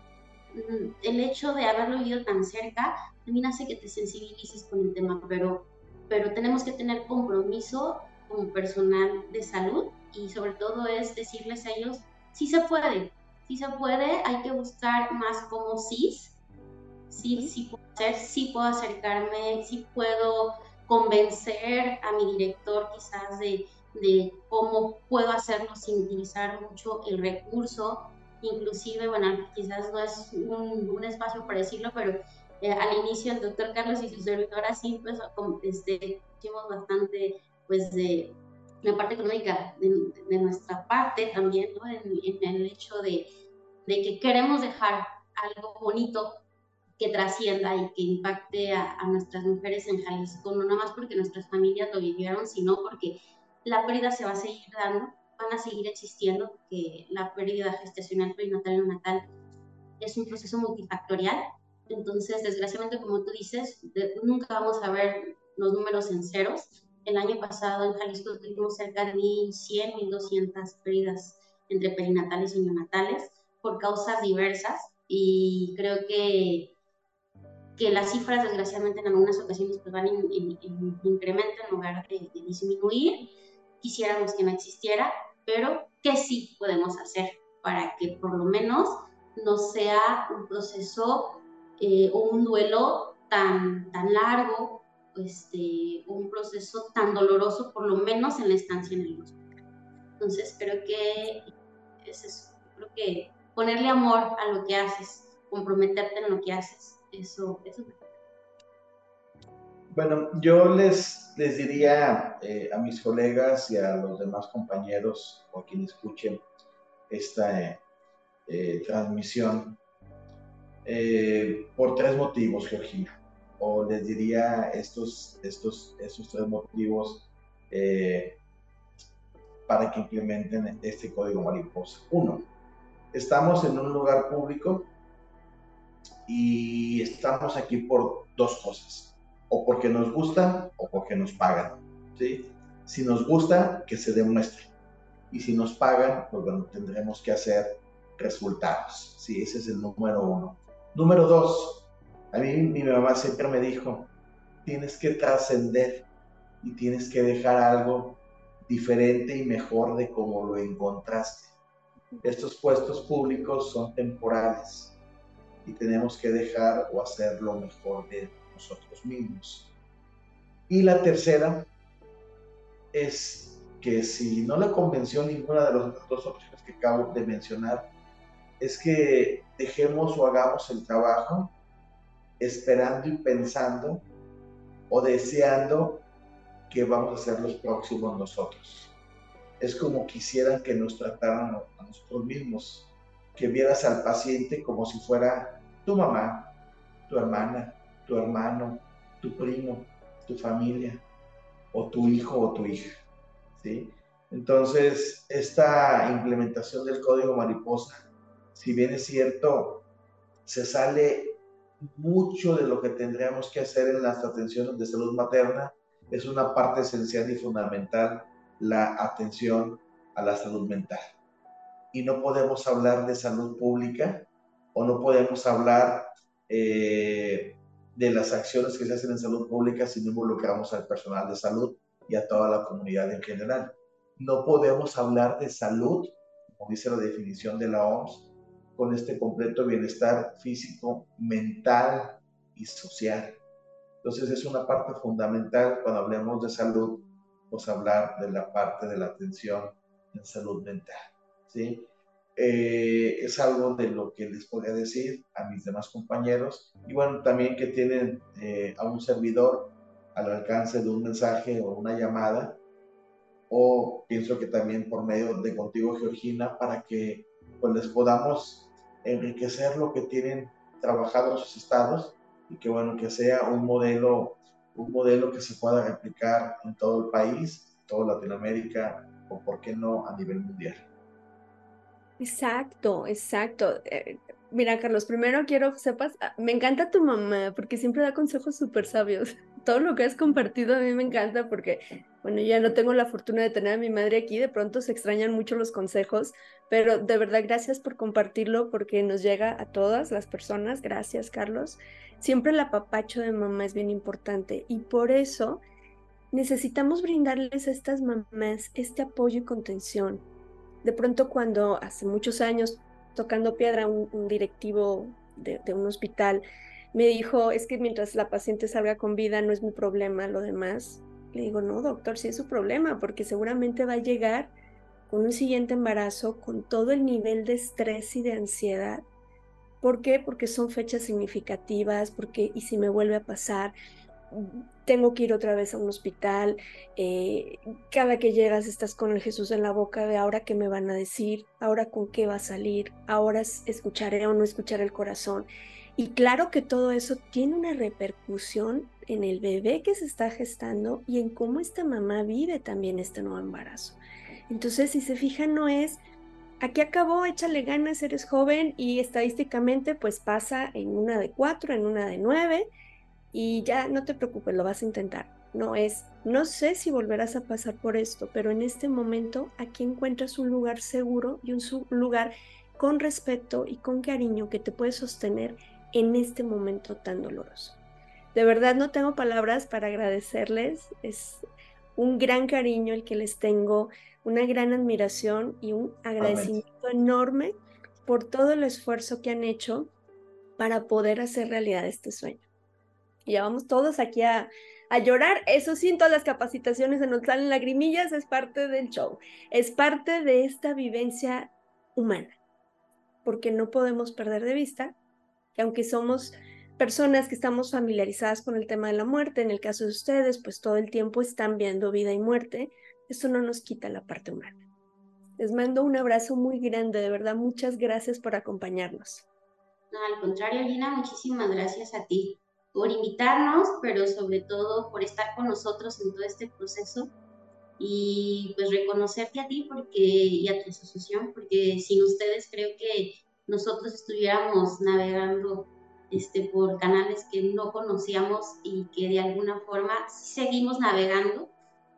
el hecho de haberlo vivido tan cerca también hace que te sensibilices con el tema, pero, pero tenemos que tener compromiso como personal de salud y sobre todo es decirles a ellos, sí se puede, sí se puede, hay que buscar más como sí, sí, sí puedo hacer, sí puedo acercarme, sí puedo convencer a mi director quizás de, de cómo puedo hacerlo sin utilizar mucho el recurso, inclusive, bueno, quizás no es un, un espacio para decirlo, pero eh, al inicio el doctor Carlos y su servidora sí, pues, este, hicimos bastante, pues, de la parte económica de, nuestra parte también, ¿no? en, el hecho de, de, que queremos dejar algo bonito que trascienda y que impacte a, nuestras mujeres en Jalisco, no nada más porque nuestras familias lo vivieron, sino porque la pérdida se va a seguir dando, van a seguir existiendo, porque la pérdida gestacional perinatal y natal es un proceso multifactorial. Entonces, desgraciadamente, como tú dices, nunca vamos a ver los números en ceros, el año pasado en Jalisco tuvimos cerca de 1.100, 1.200 pérdidas entre perinatales y neonatales por causas diversas y creo que, que las cifras desgraciadamente en algunas ocasiones pues van en, incremento en lugar de, disminuir. Quisiéramos que no existiera, pero ¿qué sí podemos hacer para que por lo menos no sea un proceso eh, o un duelo tan, tan largo este, un proceso tan doloroso, por lo menos en la estancia en el hospital. Entonces, creo que es eso. Creo que ponerle amor a lo que haces, comprometerte en lo que haces, eso, eso bueno, yo les, les diría eh, a mis colegas y a los demás compañeros o a quienes escuchen esta eh, transmisión eh, por tres motivos, Georgina o les diría estos, estos, estos tres motivos eh, para que implementen este código mariposa. Uno, estamos en un lugar público y estamos aquí por dos cosas, o porque nos gusta o porque nos pagan. ¿sí? Si nos gusta, que se demuestre. Y si nos pagan, pues bueno, tendremos que hacer resultados. Sí, ese es el número uno. Número dos, a mí mi mamá siempre me dijo, tienes que trascender y tienes que dejar algo diferente y mejor de como lo encontraste. Estos puestos públicos son temporales y tenemos que dejar o hacer lo mejor de nosotros mismos. Y la tercera es que si no le convenció ninguna de las dos opciones que acabo de mencionar, es que dejemos o hagamos el trabajo esperando y pensando o deseando que vamos a ser los próximos nosotros. Es como quisieran que nos trataran a nosotros mismos, que vieras al paciente como si fuera tu mamá, tu hermana, tu hermano, tu primo, tu familia, o tu hijo o tu hija. ¿sí? Entonces, esta implementación del código mariposa, si bien es cierto, se sale mucho de lo que tendríamos que hacer en las atenciones de salud materna, es una parte esencial y fundamental la atención a la salud mental. Y no podemos hablar de salud pública o no podemos hablar eh, de las acciones que se hacen en salud pública si no involucramos al personal de salud y a toda la comunidad en general. No podemos hablar de salud, como dice la definición de la OMS, con este completo bienestar físico, mental y social. Entonces es una parte fundamental cuando hablemos de salud, pues hablar de la parte de la atención en salud mental. ¿sí? Eh, es algo de lo que les podría decir a mis demás compañeros y bueno, también que tienen eh, a un servidor al alcance de un mensaje o una llamada o pienso que también por medio de contigo Georgina para que pues les podamos enriquecer lo que tienen trabajado en sus estados y que bueno que sea un modelo un modelo que se pueda replicar en todo el país, toda Latinoamérica o por qué no a nivel mundial. Exacto, exacto. Mira, Carlos, primero quiero que sepas, ah, me encanta tu mamá porque siempre da consejos súper sabios. <laughs> Todo lo que has compartido a mí me encanta porque, bueno, ya no tengo la fortuna de tener a mi madre aquí, de pronto se extrañan mucho los consejos, pero de verdad gracias por compartirlo porque nos llega a todas las personas. Gracias, Carlos. Siempre el apapacho de mamá es bien importante y por eso necesitamos brindarles a estas mamás este apoyo y contención de pronto cuando hace muchos años, tocando piedra, un, directivo de, un hospital me dijo, es que mientras la paciente salga con vida no es mi problema, lo demás. Le digo, no, doctor, sí es su problema, porque seguramente va a llegar con un siguiente embarazo con todo el nivel de estrés y de ansiedad. ¿Por qué? Porque son fechas significativas, porque y si me vuelve a pasar, tengo que ir otra vez a un hospital, eh, cada que llegas estás con el Jesús en la boca de ahora qué me van a decir, ahora con qué va a salir, ahora escucharé o no escucharé el corazón. Y claro que todo eso tiene una repercusión en el bebé que se está gestando y en cómo esta mamá vive también este nuevo embarazo. Entonces, si se fijan, no es, aquí acabó, échale ganas, eres joven y estadísticamente pues pasa en una de cuatro, en una de nueve, y ya no te preocupes, lo vas a intentar. No es, no sé si volverás a pasar por esto, pero en este momento aquí encuentras un lugar seguro y un lugar con respeto y con cariño que te puede sostener en este momento tan doloroso. De verdad no tengo palabras para agradecerles, es un gran cariño el que les tengo, una gran admiración y un agradecimiento enorme por todo el esfuerzo que han hecho para poder hacer realidad este sueño. Ya vamos todos aquí a, llorar. Eso sí, todas las capacitaciones se nos salen lagrimillas, es parte del show, es parte de esta vivencia humana, porque no podemos perder de vista que aunque somos personas que estamos familiarizadas con el tema de la muerte, en el caso de ustedes, pues todo el tiempo están viendo vida y muerte, eso no nos quita la parte humana. Les mando un abrazo muy grande, de verdad, muchas gracias por acompañarnos. No, al contrario, Gina, muchísimas gracias a ti por invitarnos, pero sobre todo por estar con nosotros en todo este proceso. Y pues reconocerte a ti porque, y a tu asociación, porque sin ustedes creo que nosotros estuviéramos navegando este, por canales que no conocíamos y que de alguna forma seguimos navegando,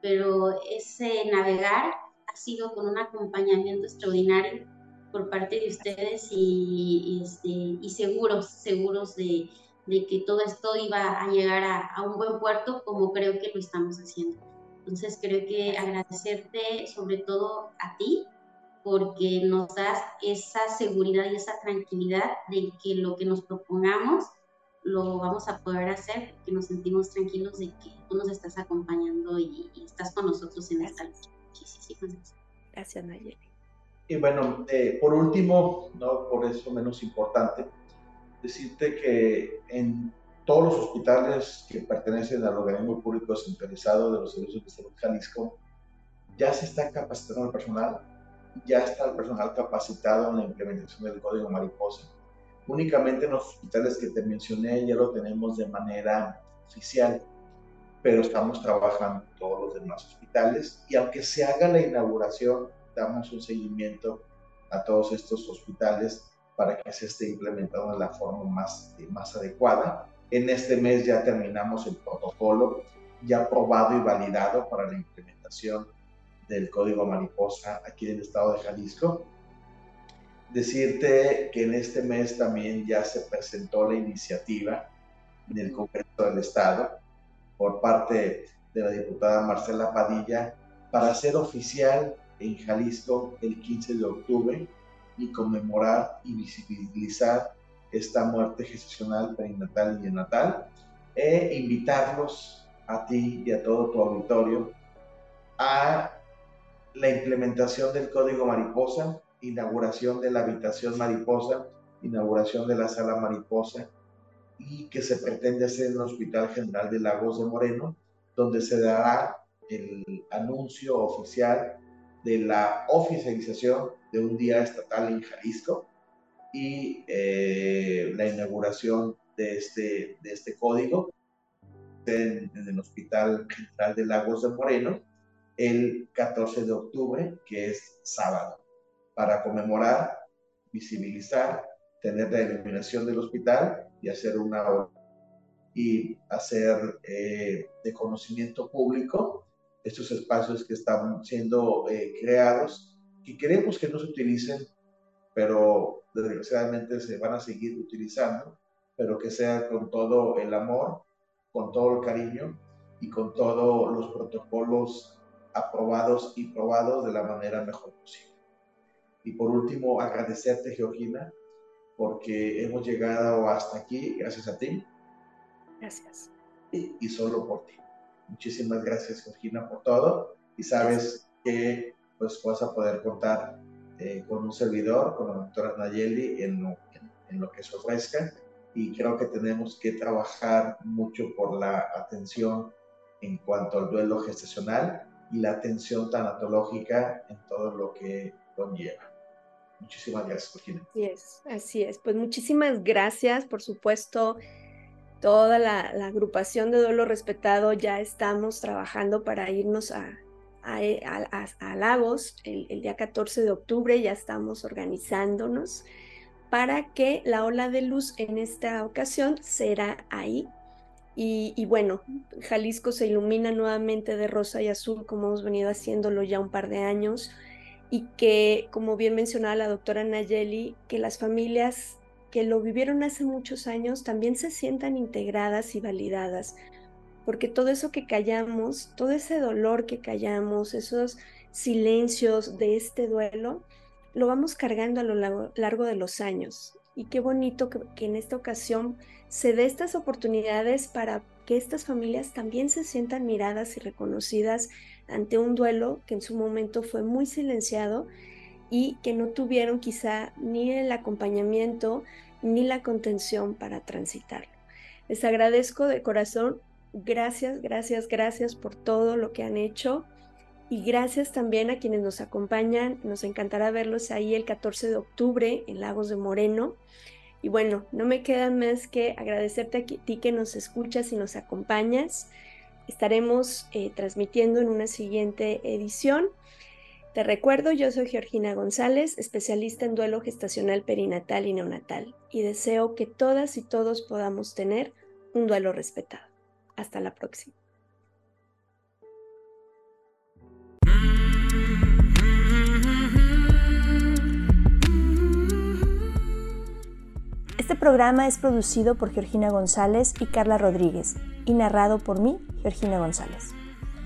pero ese navegar ha sido con un acompañamiento extraordinario por parte de ustedes y, este, y seguros, seguros de, de, que todo esto iba a llegar a, a un buen puerto como creo que lo estamos haciendo. Entonces creo que agradecerte sobre todo a ti porque nos das esa seguridad y esa tranquilidad de que lo que nos propongamos lo vamos a poder hacer, que nos sentimos tranquilos de que tú nos estás acompañando y, estás con nosotros en esta lucha. Muchísimas gracias. Gracias, Nayeli. Y bueno, eh, por último, no por eso menos importante, decirte que en todos los hospitales que pertenecen al organismo público descentralizado de los servicios de salud Jalisco, ya se está capacitando el personal, ya está el personal capacitado en la implementación del código mariposa. Únicamente en los hospitales que te mencioné ya lo tenemos de manera oficial, pero estamos trabajando en todos los demás hospitales y aunque se haga la inauguración, damos un seguimiento a todos estos hospitales para que se esté implementado de la forma más, más adecuada en este mes ya terminamos el protocolo ya aprobado y validado para la implementación del código mariposa aquí en el estado de Jalisco. Decirte que en este mes también ya se presentó la iniciativa en el Congreso del Estado por parte de la diputada Marcela Padilla para hacer oficial en Jalisco el 15 de octubre y conmemorar y visibilizar esta muerte gestacional, perinatal y neonatal, e invitarlos a ti y a todo tu auditorio a la implementación del código mariposa, inauguración de la habitación mariposa, inauguración de la sala mariposa y que se pretende hacer en el Hospital General de Lagos de Moreno, donde se dará el anuncio oficial de la oficialización de un día estatal en Jalisco y eh, la inauguración de este, de este código en, el Hospital General de Lagos de Moreno el 14 de octubre, que es sábado, para conmemorar, visibilizar, tener la iluminación del hospital y hacer una y hacer eh, de conocimiento público estos espacios que están siendo eh, creados y queremos que no se utilicen pero desgraciadamente se van a seguir utilizando, pero que sea con todo el amor, con todo el cariño y con todos los protocolos aprobados y probados de la manera mejor posible. Y por último, agradecerte, Georgina, porque hemos llegado hasta aquí gracias a ti. Gracias. Y, y solo por ti. Muchísimas gracias, Georgina, por todo. Y sabes que pues vas a poder contar eh, con un servidor, con la doctora Nayeli, en lo, en, lo que se ofrezca. Y creo que tenemos que trabajar mucho por la atención en cuanto al duelo gestacional y la atención tanatológica en todo lo que conlleva. Muchísimas gracias, Regina. Así es, así es. Pues muchísimas gracias, por supuesto. Toda la, agrupación de duelo respetado ya estamos trabajando para irnos a, e, Lagos el, día 14 de octubre, ya estamos organizándonos para que la ola de luz en esta ocasión será ahí. Y, bueno, Jalisco se ilumina nuevamente de rosa y azul como hemos venido haciéndolo ya un par de años y que, como bien mencionaba la doctora Nayeli, que las familias que lo vivieron hace muchos años también se sientan integradas y validadas porque todo eso que callamos, todo ese dolor que callamos, esos silencios de este duelo, lo vamos cargando a lo largo, de los años. Y qué bonito que, en esta ocasión se dé estas oportunidades para que estas familias también se sientan miradas y reconocidas ante un duelo que en su momento fue muy silenciado y que no tuvieron quizá ni el acompañamiento ni la contención para transitarlo. Les agradezco de corazón Gracias, gracias, gracias por todo lo que han hecho. Y gracias también a quienes nos acompañan. Nos encantará verlos ahí el 14 de octubre en Lagos de Moreno. Y bueno, no me queda más que agradecerte a ti que nos escuchas y nos acompañas. Estaremos eh, transmitiendo en una siguiente edición. Te recuerdo, yo soy Georgina González, especialista en duelo gestacional perinatal y neonatal, y deseo que todas y todos podamos tener un duelo respetado. Hasta la próxima. Este programa es producido por Georgina González y Carla Rodríguez y narrado por mí, Georgina González.